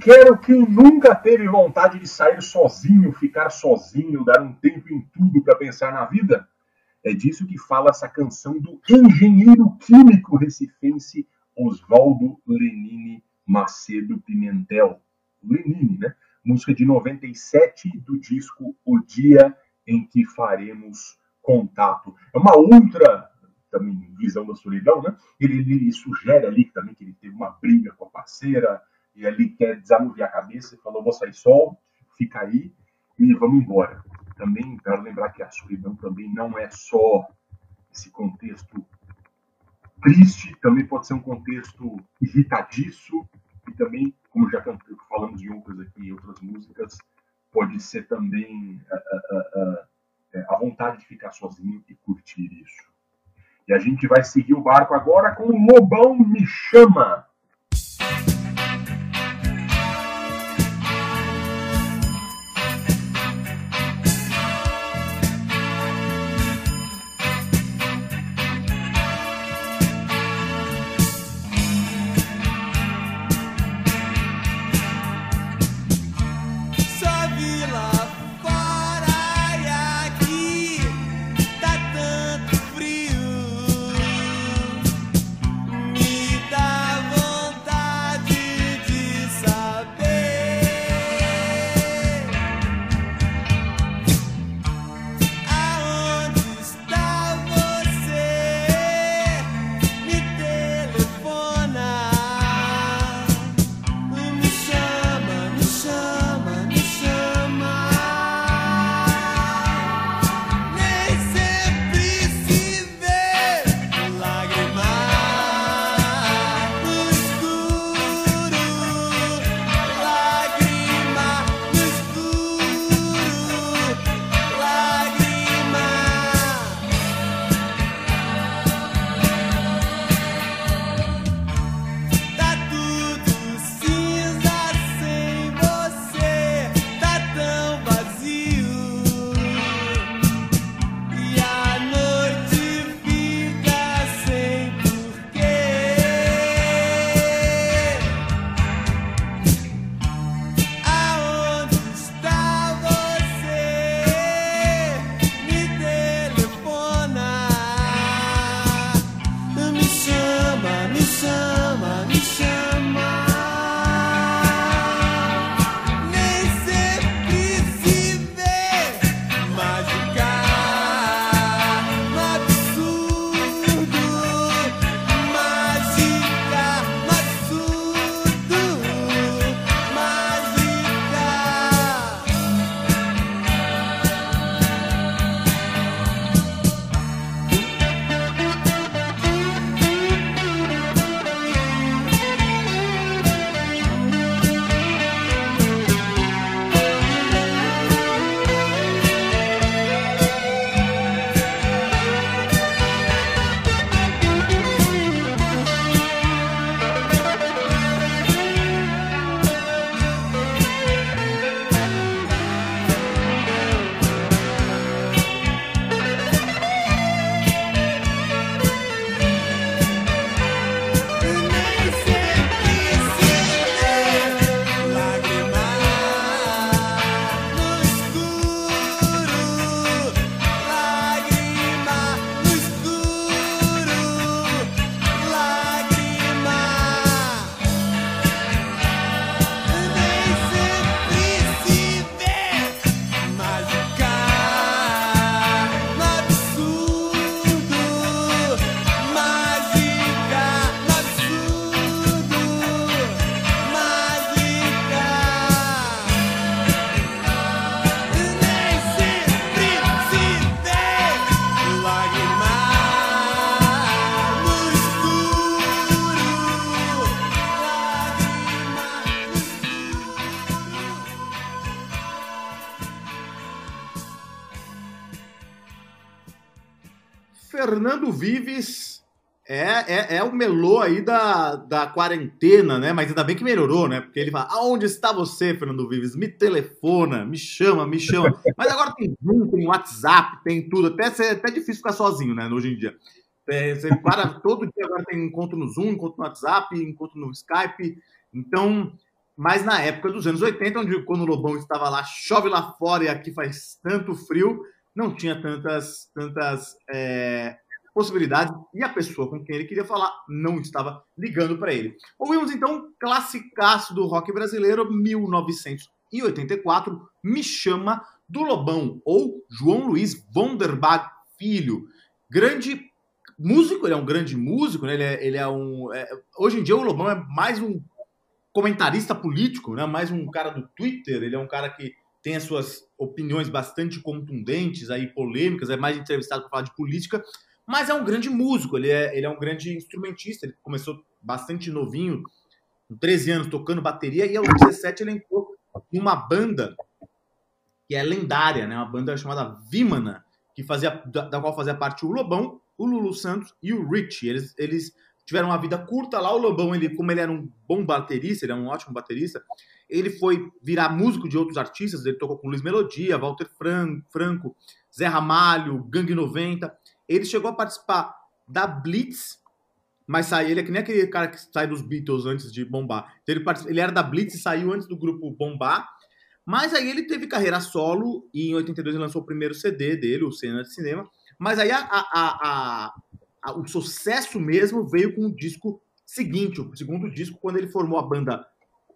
L: quero
E: quem nunca teve vontade de sair sozinho, ficar sozinho, dar um tempo em tudo para pensar na vida? É disso que fala essa canção do engenheiro químico recifense Oswaldo Lenine Macedo Pimentel. Lenine, né? Música de 97 do disco O Dia em que Faremos Contato. É uma outra também visão da solidão, né? Ele, ele sugere ali também que ele teve uma briga com a parceira, e ele quer desanuviar a cabeça e falou: vou sair só, fica aí e vamos embora. Também quero lembrar que a solidão também não é só esse contexto triste, também pode ser um contexto irritadiço e também, como já falamos de outras aqui, outras músicas, pode ser também a, a, a, a vontade de ficar sozinho e curtir isso. E a gente vai seguir o barco agora com o Lobão Me Chama.
D: Fernando Vives é, é, é o melô aí da, da quarentena, né? Mas ainda bem que melhorou, né? Porque ele fala: aonde está você, Fernando Vives? Me telefona, me chama, me chama. Mas agora tem Zoom, tem WhatsApp, tem tudo. Até, é até difícil ficar sozinho, né? Hoje em dia. É, você para todo dia agora tem encontro no Zoom, encontro no WhatsApp, encontro no Skype. Então, mas na época dos anos 80, onde quando o Lobão estava lá, chove lá fora e aqui faz tanto frio, não tinha tantas, tantas é, possibilidades e a pessoa com quem ele queria falar não estava ligando para ele. Ouvimos então um classicaço do rock brasileiro, 1984, Me Chama do Lobão, ou João Luiz Vonderbach Filho. Grande músico, ele é um grande músico, né? ele, é, ele é um. é- hoje em dia o Lobão é mais um comentarista político, né? mais um cara do Twitter, ele é um cara que tem as suas opiniões bastante contundentes, aí polêmicas, é mais entrevistado para falar de política, mas é um grande músico, ele é, ele é um grande instrumentista, ele começou bastante novinho, com 13 anos, tocando bateria, e aos 17 ele entrou em uma banda que é lendária, né? uma banda chamada Vimana, que fazia, da, da qual fazia parte o Lobão, o Lulu Santos e o Rich. Eles, eles tiveram uma vida curta lá. O Lobão, ele, como ele era um bom baterista, ele é um ótimo baterista, ele foi virar músico de outros artistas. Ele tocou com Luiz Melodia, Walter Fran- Franco, Zé Ramalho, Gangue 90. Ele chegou a participar da Blitz, mas saiu, ele é que nem aquele cara que sai dos Beatles antes de bombar. Então ele, ele era da Blitz e saiu antes do grupo bombar. Mas aí ele teve carreira solo e em 82 ele lançou o primeiro CD dele, o Cena de Cinema. Mas aí a- a- a- o sucesso mesmo veio com o disco seguinte, o segundo disco, quando ele formou a banda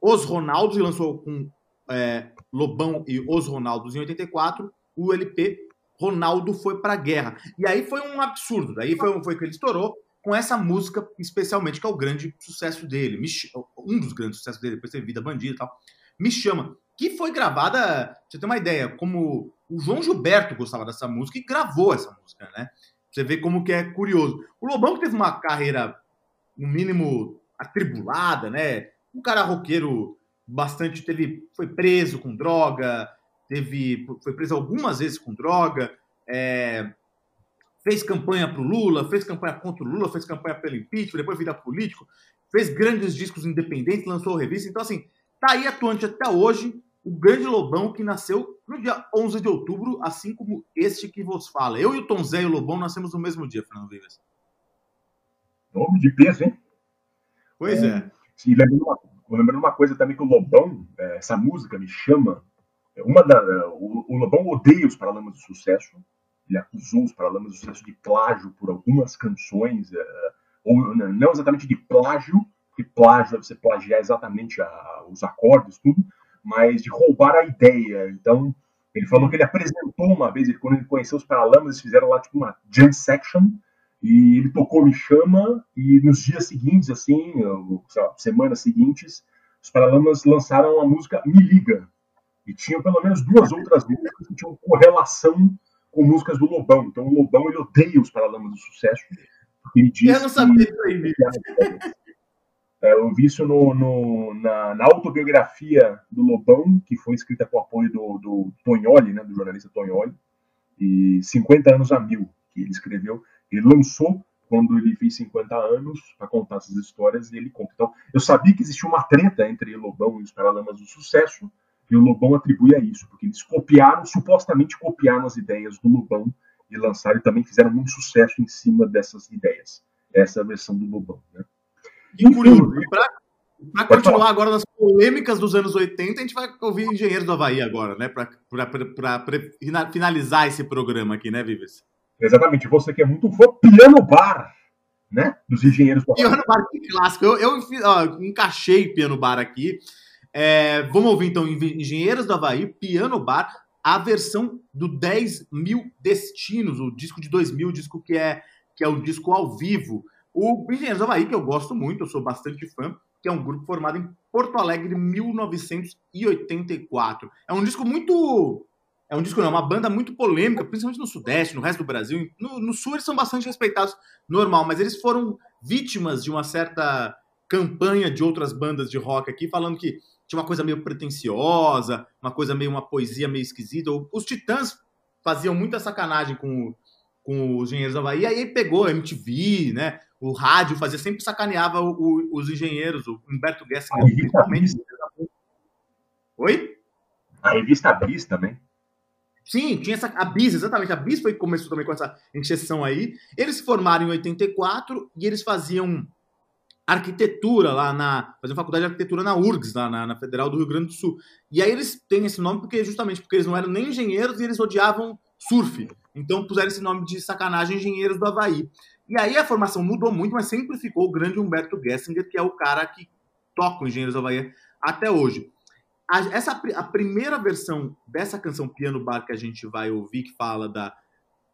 D: Os Ronaldos e lançou com é, Lobão e Os Ronaldos em 84, o LP Ronaldo foi pra guerra. E aí foi um absurdo, daí foi, foi que ele estourou com essa música, especialmente, que é o grande sucesso dele, um dos grandes sucessos dele, depois teve Vida Bandida e tal, Me Chama, que foi gravada, pra você ter uma ideia, como o João Gilberto gostava dessa música e gravou essa música, né? Você vê como que é curioso. O Lobão que teve uma carreira, no mínimo, atribulada, né? Um cara roqueiro bastante, teve, foi preso com droga, teve, foi preso algumas vezes com droga, é, fez campanha pro Lula, fez campanha contra o Lula, fez campanha pelo impeachment, depois vira político, fez grandes discos independentes, lançou revista. Então, assim, tá aí atuante até hoje o grande Lobão que nasceu no dia 11 de outubro, assim como este que vos fala. Eu e o Tom Zé e o Lobão nascemos no mesmo dia, Fernando Vives.
E: Nome de peso, hein?
D: Pois é.
E: E lembrando uma, lembrando uma coisa também que o Lobão, é, essa música me chama. É Uma da, o, o Lobão odeia os Paralamas do Sucesso. Ele acusou os Paralamas do Sucesso de plágio por algumas canções, é, ou não exatamente de plágio, porque plágio deve ser plagiar exatamente a- os acordes, tudo, mas de roubar a ideia. Então, ele falou que ele apresentou uma vez, quando ele conheceu os Paralamas, eles fizeram lá tipo uma jam section, e ele tocou Me Chama, e nos dias seguintes, assim, ou, lá, semanas seguintes, os Paralamas lançaram a música Me Liga. E tinham pelo menos duas outras músicas que tinham correlação com músicas do Lobão. Então o Lobão ele odeia os Paralamas do Sucesso. Ele diz
D: Eu não sabia
E: que- é, eu vi isso no, no- na, na autobiografia do Lobão, que foi escrita com o apoio do, do né, do jornalista Tonholi, e 50 anos a mil, que ele escreveu. Ele lançou quando ele fez 50 anos para contar essas histórias e ele conta. Então, eu sabia que existia uma treta entre Lobão e os Paralamas do Sucesso, e o Lobão atribui a isso, porque eles copiaram, supostamente copiaram as ideias do Lobão e lançaram e também fizeram muito sucesso em cima dessas ideias. Essa é a versão do Lobão, né?
D: E. E
E: Pode
D: continuar agora nas polêmicas dos anos 80, a gente vai ouvir Engenheiros do Havaí agora, né? Fina- finalizar esse programa aqui, né, Vives?
E: Exatamente, você que é muito fã, Piano Bar, né? Dos engenheiros do
D: Piano Bar, que clássico. Eu, eu ó, encaixei Piano Bar aqui. É, vamos ouvir então Engenheiros do Havaí, Piano Bar, a versão do 10 mil Destinos, o disco de 2000, o disco que é, que é o disco ao vivo. O Engenheiros do Havaí, que eu gosto muito, eu sou bastante fã, que é um grupo formado em Porto Alegre em 1984. É um disco muito. É um disco, não, uma banda muito polêmica, principalmente no Sudeste, no resto do Brasil. No, no Sul eles são bastante respeitados, normal, mas eles foram vítimas de uma certa campanha de outras bandas de rock aqui, falando que tinha uma coisa meio pretensiosa, uma coisa meio uma poesia meio esquisita. Os Titãs faziam muita sacanagem com, com os engenheiros do Havaí. Aí pegou a MTV, né? O rádio fazia, sempre sacaneava o- o- os engenheiros, o Humberto Gessinger, principalmente. Oi?
E: A revista Bis também.
D: Sim, tinha essa, a Bis, exatamente. A Bis foi que começou também com essa encheção aí. Eles se formaram em 84 e eles faziam arquitetura lá na. faziam faculdade de arquitetura na URGS, lá na, na Federal do Rio Grande do Sul. E aí eles têm esse nome porque justamente porque eles não eram nem engenheiros e eles odiavam surf. Então puseram esse nome de sacanagem Engenheiros do Havaí. E aí a formação mudou muito, mas sempre ficou o grande Humberto Gessinger, que é o cara que toca o Engenheiros do Havaí até hoje. A, essa, a primeira versão dessa canção Piano Bar que a gente vai ouvir, que fala da.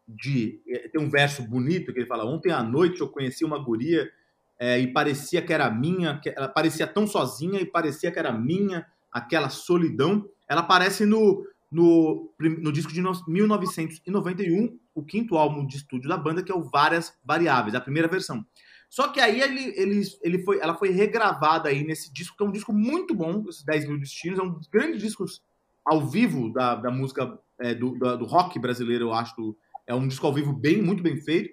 D: De, eh, tem um verso bonito que ele fala: Ontem à noite eu conheci uma guria eh, e parecia que era minha, que ela parecia tão sozinha e parecia que era minha, aquela solidão. Ela aparece no, no, no disco de no- 1991, o quinto álbum de estúdio da banda, que é o Várias Variáveis, a primeira versão. Só que aí ele, ele, ele foi, ela foi regravada aí nesse disco, que é um disco muito bom, esses 10 mil destinos, é um dos grandes discos ao vivo da, da música é, do, do rock brasileiro, eu acho. do- é um disco ao vivo bem, muito bem feito.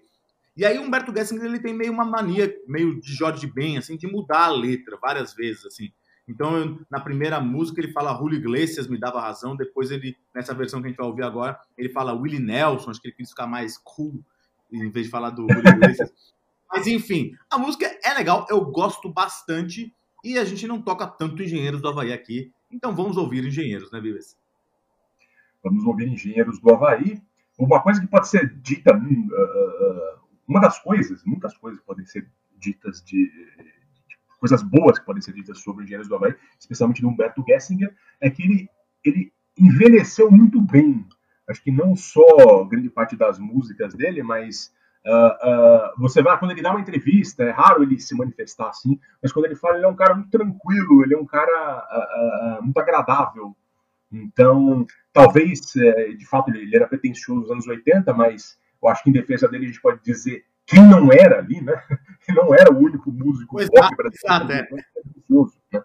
D: E aí Humberto Gessinger ele tem meio uma mania, meio de Jorge Ben, assim, de mudar a letra várias vezes, assim. Então, eu- na primeira música ele fala Julio Iglesias me dava razão, depois ele, nessa versão que a gente vai ouvir agora, ele fala Willie Nelson, acho que ele quis ficar mais cool, em vez de falar do Julio Iglesias. Mas enfim, a música é legal, eu gosto bastante e a gente não toca tanto Engenheiros do Havaí aqui, então vamos ouvir Engenheiros, né, Vives?
E: Vamos ouvir Engenheiros do Havaí. Uma coisa que pode ser dita, ah, uma das coisas, muitas coisas podem ser ditas de, de coisas boas que podem ser ditas sobre Engenheiros do Havaí, especialmente do Humberto Gessinger, é que ele, ele envelheceu muito bem. Acho que não só grande parte das músicas dele, mas ah, ah, você vai quando ele dá uma entrevista, é raro ele se manifestar assim, mas quando ele fala, ele é um cara muito tranquilo, ele é um cara ah, muito agradável. Então, talvez, é, de fato, ele, ele era pretensioso nos anos 80, mas eu acho que em defesa dele a gente pode dizer quem não era ali, né? Ele não era o único músico
D: Pois
E: rock
D: é,
E: brasileiro.
D: exato, é.
E: pretensioso, né?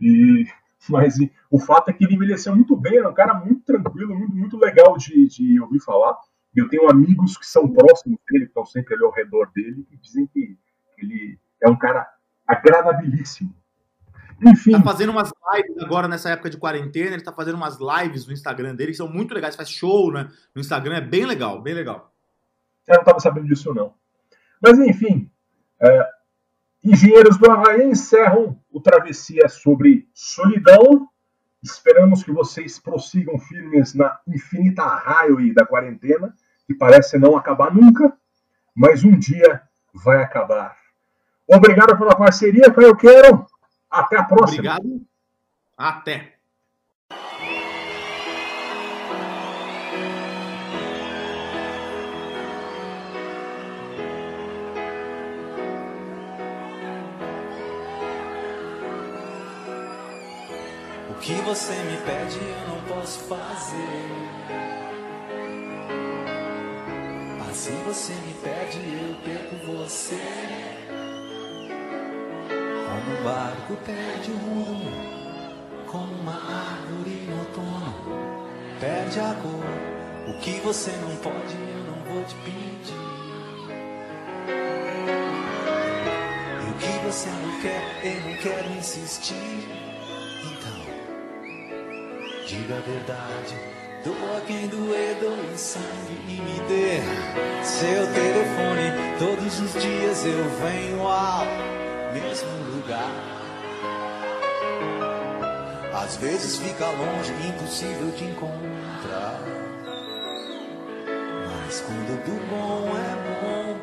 E: E, mas e, o fato é que ele envelheceu muito bem, era um cara muito tranquilo, muito, muito legal de, de ouvir falar. Eu tenho amigos que são próximos dele, que estão sempre ali ao redor dele, que dizem que ele é um cara agradabilíssimo. Enfim.
D: Tá fazendo umas lives agora nessa época de quarentena, ele tá fazendo umas lives no Instagram dele que são muito legais, faz show né, no Instagram, é bem legal, bem legal.
E: Eu não estava sabendo disso, não. Mas, enfim, é, Engenheiros do Havaí encerram o Travessia sobre solidão. Esperamos que vocês prossigam firmes na infinita highway da quarentena, que parece não acabar nunca, mas um dia vai acabar. Obrigado pela parceria, Caio Quero. Até a próxima.
D: Obrigado. Até.
M: Que você me pede eu não posso fazer. Assim você me pede, eu perco você. Como um barco perde o rumo, como uma árvore no outono, perde a cor. O que você não pode, eu não vou te pedir. E o que você não quer, eu não quero insistir. Diga a verdade. Doa quem doer, doe sangue e me dê seu telefone. Todos os dias eu venho ao mesmo lugar. Às vezes fica longe, impossível de encontrar. Mas quando do bom é bom,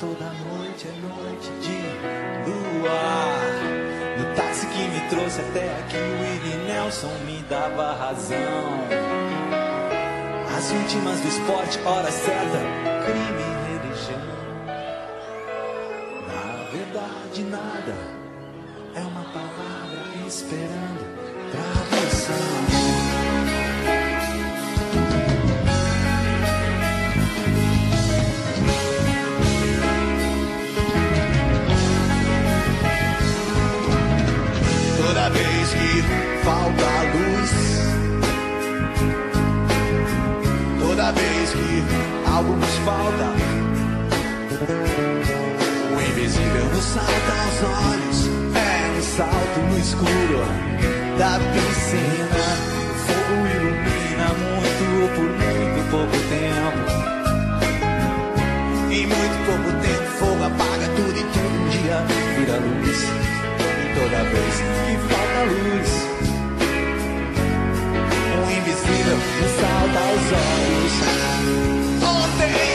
M: toda noite é noite de luar. Trouxe até aqui, o Nelson me dava razão. As vítimas do esporte, hora certa, crime e religião. Na verdade, nada é uma palavra esperando diz que falta luz. Toda vez que algo nos falta, o invisível nos salta aos olhos. É um salto no escuro da piscina. O fogo ilumina muito por muito pouco tempo. Em muito pouco tempo, fogo apaga tudo e tudo um dia vira luz toda vez que falta luz. O invisível me salta aos olhos. Ontem.